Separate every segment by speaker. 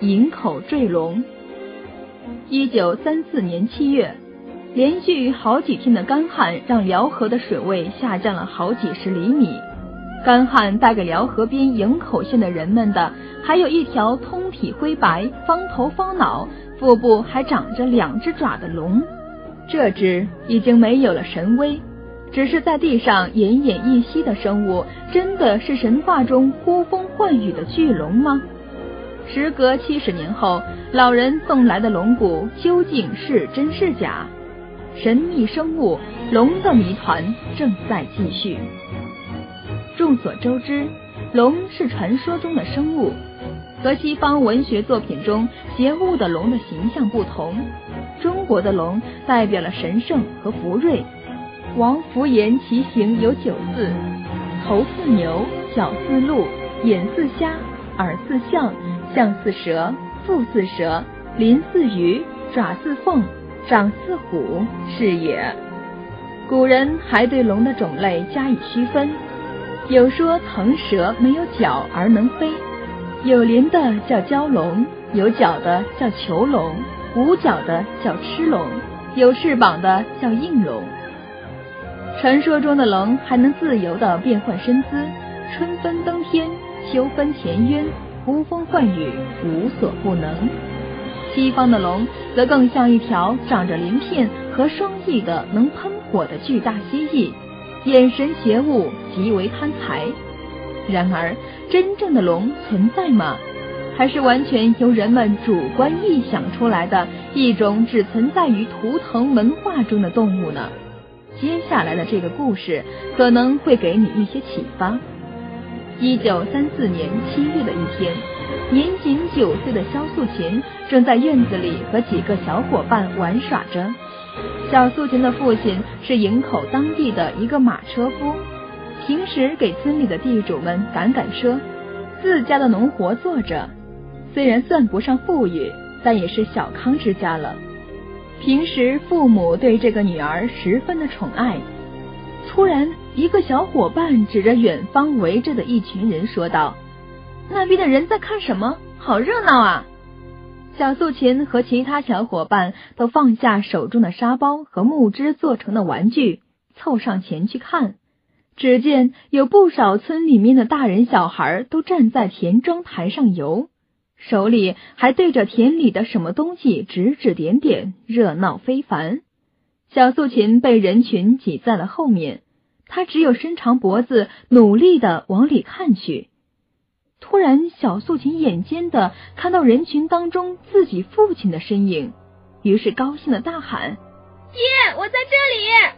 Speaker 1: 营口坠龙。一九三四年七月，连续好几天的干旱让辽河的水位下降了好几十厘米。干旱带给辽河边营口县的人们的，还有一条通体灰白、方头方脑、腹部还长着两只爪的龙。这只已经没有了神威。只是在地上奄奄一息的生物，真的是神话中呼风唤雨的巨龙吗？时隔七十年后，老人送来的龙骨究竟是真是假？神秘生物龙的谜团正在继续。众所周知，龙是传说中的生物，和西方文学作品中邪恶的龙的形象不同，中国的龙代表了神圣和福瑞。王福言其形有九似：头似牛，脚似鹿，眼似虾，耳似象，象似蛇，腹似蛇，鳞似鱼，爪似凤，长似虎，是也。古人还对龙的种类加以区分，有说腾蛇没有脚而能飞，有鳞的叫蛟龙，有角的叫囚龙，无角的叫螭龙，有翅膀的叫应龙。传说中的龙还能自由地变换身姿，春分登天，秋分潜渊，呼风唤雨，无所不能。西方的龙则更像一条长着鳞片和双翼的能喷火的巨大蜥蜴，眼神邪恶，极为贪财。然而，真正的龙存在吗？还是完全由人们主观臆想出来的一种只存在于图腾文化中的动物呢？接下来的这个故事可能会给你一些启发。一九三四年七月的一天，年仅九岁的肖素琴正在院子里和几个小伙伴玩耍着。肖素琴的父亲是营口当地的一个马车夫，平时给村里的地主们赶赶车，自家的农活做着。虽然算不上富裕，但也是小康之家了。平时父母对这个女儿十分的宠爱。突然，一个小伙伴指着远方围着的一群人说道：“那边的人在看什么？好热闹啊！”小素琴和其他小伙伴都放下手中的沙包和木枝做成的玩具，凑上前去看。只见有不少村里面的大人小孩都站在田庄台上游。手里还对着田里的什么东西指指点点，热闹非凡。小素琴被人群挤在了后面，她只有伸长脖子，努力的往里看去。突然，小素琴眼尖的看到人群当中自己父亲的身影，于是高兴的大喊：“
Speaker 2: 爹，我在这里！”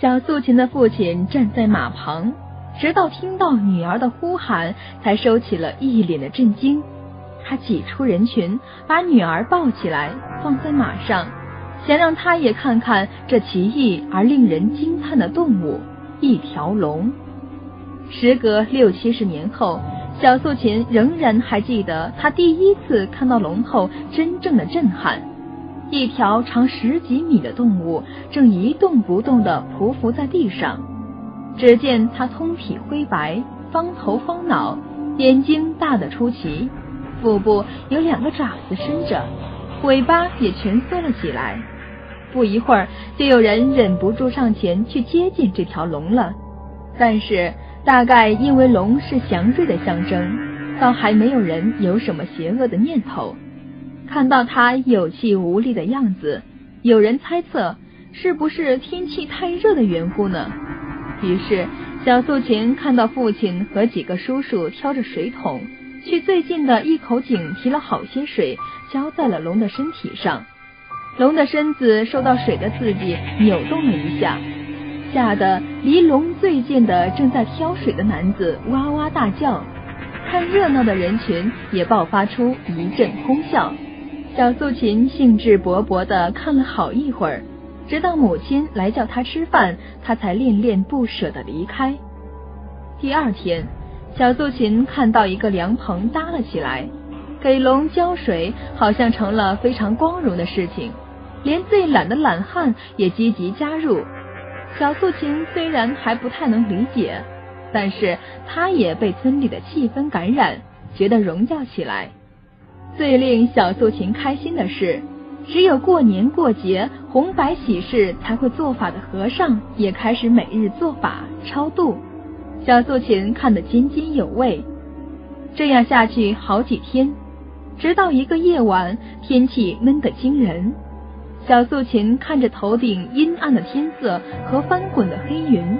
Speaker 1: 小素琴的父亲站在马旁，直到听到女儿的呼喊，才收起了一脸的震惊。他挤出人群，把女儿抱起来，放在马上，想让她也看看这奇异而令人惊叹的动物——一条龙。时隔六七十年后，小素琴仍然还记得她第一次看到龙后真正的震撼：一条长十几米的动物正一动不动地匍匐在地上。只见它通体灰白，方头方脑，眼睛大得出奇。腹部有两个爪子伸着，尾巴也蜷缩了起来。不一会儿，就有人忍不住上前去接近这条龙了。但是，大概因为龙是祥瑞的象征，倒还没有人有什么邪恶的念头。看到它有气无力的样子，有人猜测是不是天气太热的缘故呢？于是，小素琴看到父亲和几个叔叔挑着水桶。去最近的一口井提了好些水，浇在了龙的身体上。龙的身子受到水的刺激，扭动了一下，吓得离龙最近的正在挑水的男子哇哇大叫。看热闹的人群也爆发出一阵哄笑。小素琴兴致勃勃地看了好一会儿，直到母亲来叫她吃饭，她才恋恋不舍地离开。第二天。小素琴看到一个凉棚搭了起来，给龙浇水好像成了非常光荣的事情，连最懒的懒汉也积极加入。小素琴虽然还不太能理解，但是她也被村里的气氛感染，觉得荣耀起来。最令小素琴开心的是，只有过年过节、红白喜事才会做法的和尚，也开始每日做法超度。小素琴看得津津有味。这样下去好几天，直到一个夜晚，天气闷得惊人。小素琴看着头顶阴暗的天色和翻滚的黑云，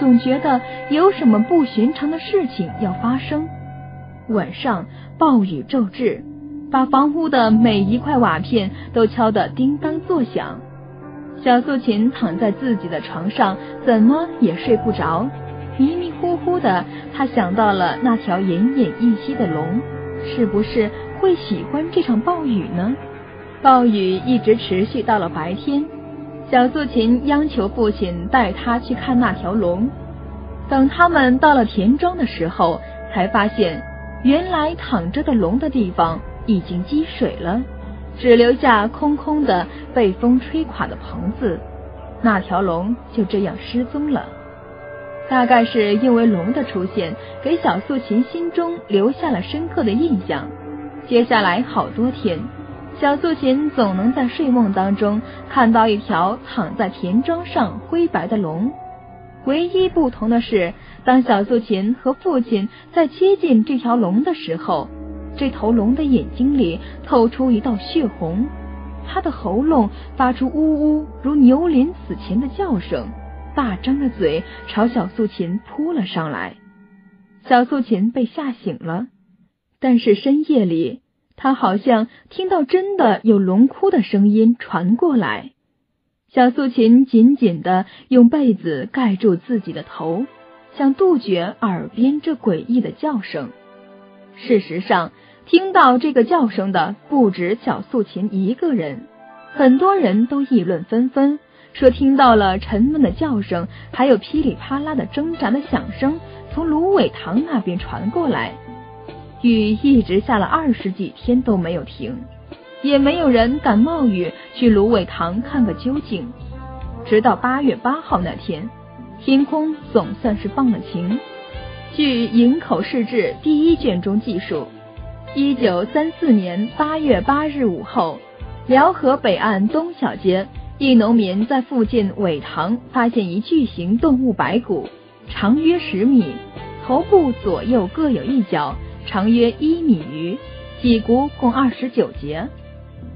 Speaker 1: 总觉得有什么不寻常的事情要发生。晚上暴雨骤至。把房屋的每一块瓦片都敲得叮当作响。小素琴躺在自己的床上，怎么也睡不着。迷迷糊糊的，她想到了那条奄奄一息的龙，是不是会喜欢这场暴雨呢？暴雨一直持续到了白天。小素琴央求父亲带她去看那条龙。等他们到了田庄的时候，才发现原来躺着的龙的地方。已经积水了，只留下空空的、被风吹垮的棚子。那条龙就这样失踪了。大概是因为龙的出现，给小素琴心中留下了深刻的印象。接下来好多天，小素琴总能在睡梦当中看到一条躺在田庄上灰白的龙。唯一不同的是，当小素琴和父亲在接近这条龙的时候。这头龙的眼睛里透出一道血红，它的喉咙发出呜呜如牛临死前的叫声，大张着嘴朝小素琴扑了上来。小素琴被吓醒了，但是深夜里，他好像听到真的有龙哭的声音传过来。小素琴紧紧的用被子盖住自己的头，想杜绝耳边这诡异的叫声。事实上，听到这个叫声的不止小素琴一个人，很多人都议论纷纷，说听到了沉闷的叫声，还有噼里啪啦的挣扎的响声从芦苇塘那边传过来。雨一直下了二十几天都没有停，也没有人敢冒雨去芦苇塘看个究竟。直到八月八号那天，天空总算是放了晴。据《营口市志》第一卷中记述，一九三四年八月八日午后，辽河北岸东小街一农民在附近苇塘发现一巨型动物白骨，长约十米，头部左右各有一角，长约一米余，脊骨共二十九节。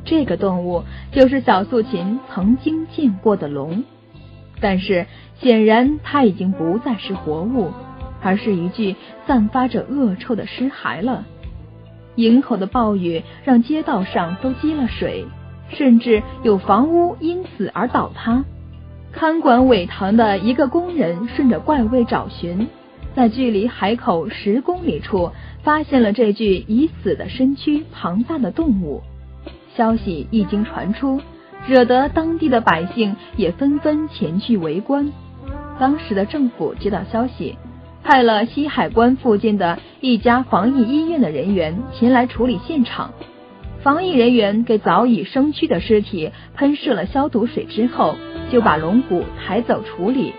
Speaker 1: 这个动物就是小素琴曾经见过的龙，但是显然它已经不再是活物。而是一具散发着恶臭的尸骸了。营口的暴雨让街道上都积了水，甚至有房屋因此而倒塌。看管苇塘的一个工人顺着怪味找寻，在距离海口十公里处发现了这具已死的身躯庞大的动物。消息一经传出，惹得当地的百姓也纷纷前去围观。当时的政府接到消息。派了西海关附近的一家防疫医院的人员前来处理现场。防疫人员给早已生蛆的尸体喷射了消毒水之后，就把龙骨抬走处理，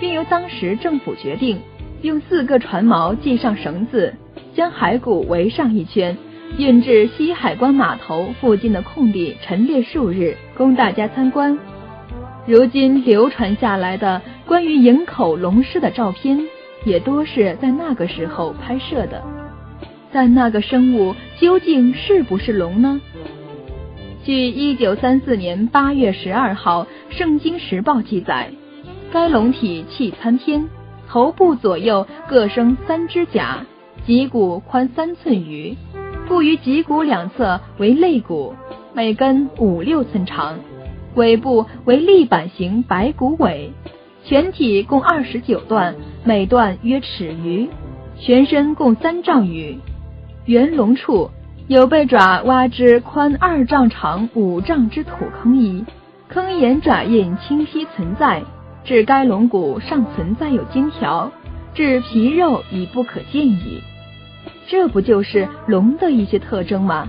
Speaker 1: 并由当时政府决定用四个船锚系上绳子，将骸骨围上一圈，运至西海关码头附近的空地陈列数日，供大家参观。如今流传下来的关于营口龙狮的照片。也多是在那个时候拍摄的，但那个生物究竟是不是龙呢？据一九三四年八月十二号《圣经时报》记载，该龙体气参天，头部左右各生三只甲，脊骨宽三寸余，附于脊骨两侧为肋骨，每根五六寸长，尾部为立板形白骨尾。全体共二十九段，每段约尺余，全身共三丈余。圆龙处有被爪挖之宽二丈、长五丈之土坑一，坑沿爪印清晰存在，至该龙骨尚存在有金条，至皮肉已不可见矣。这不就是龙的一些特征吗？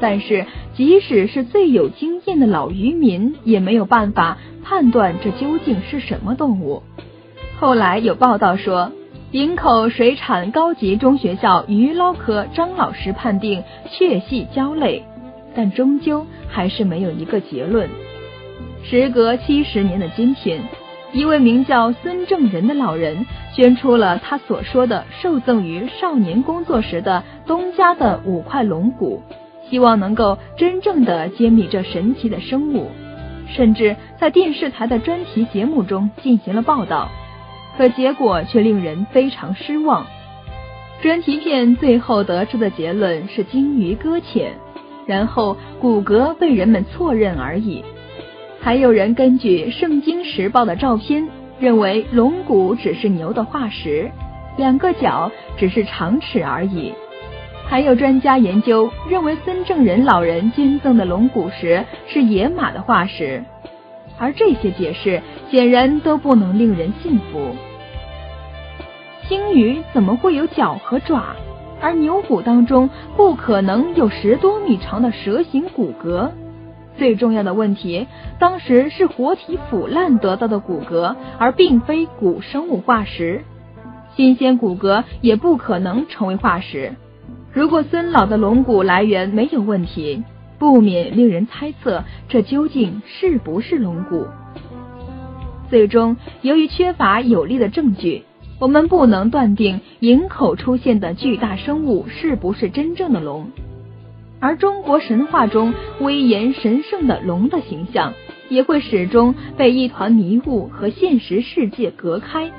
Speaker 1: 但是，即使是最有经验的老渔民，也没有办法判断这究竟是什么动物。后来有报道说，营口水产高级中学校鱼捞科张老师判定确系胶类，但终究还是没有一个结论。时隔七十年的今天，一位名叫孙正仁的老人捐出了他所说的受赠于少年工作时的东家的五块龙骨，希望能够真正的揭秘这神奇的生物，甚至在电视台的专题节目中进行了报道。可结果却令人非常失望。专题片最后得出的结论是鲸鱼搁浅，然后骨骼被人们错认而已。还有人根据《圣经时报》的照片，认为龙骨只是牛的化石，两个角只是长齿而已。还有专家研究认为，孙正仁老人捐赠的龙骨石是野马的化石。而这些解释显然都不能令人信服。鲸鱼怎么会有脚和爪？而牛骨当中不可能有十多米长的蛇形骨骼。最重要的问题，当时是活体腐烂得到的骨骼，而并非古生物化石。新鲜骨骼也不可能成为化石。如果孙老的龙骨来源没有问题。不免令人猜测，这究竟是不是龙骨？最终，由于缺乏有力的证据，我们不能断定营口出现的巨大生物是不是真正的龙。而中国神话中威严神圣的龙的形象，也会始终被一团迷雾和现实世界隔开。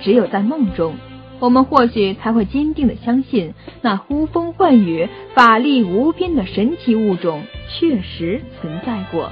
Speaker 1: 只有在梦中。我们或许才会坚定地相信，那呼风唤雨、法力无边的神奇物种确实存在过。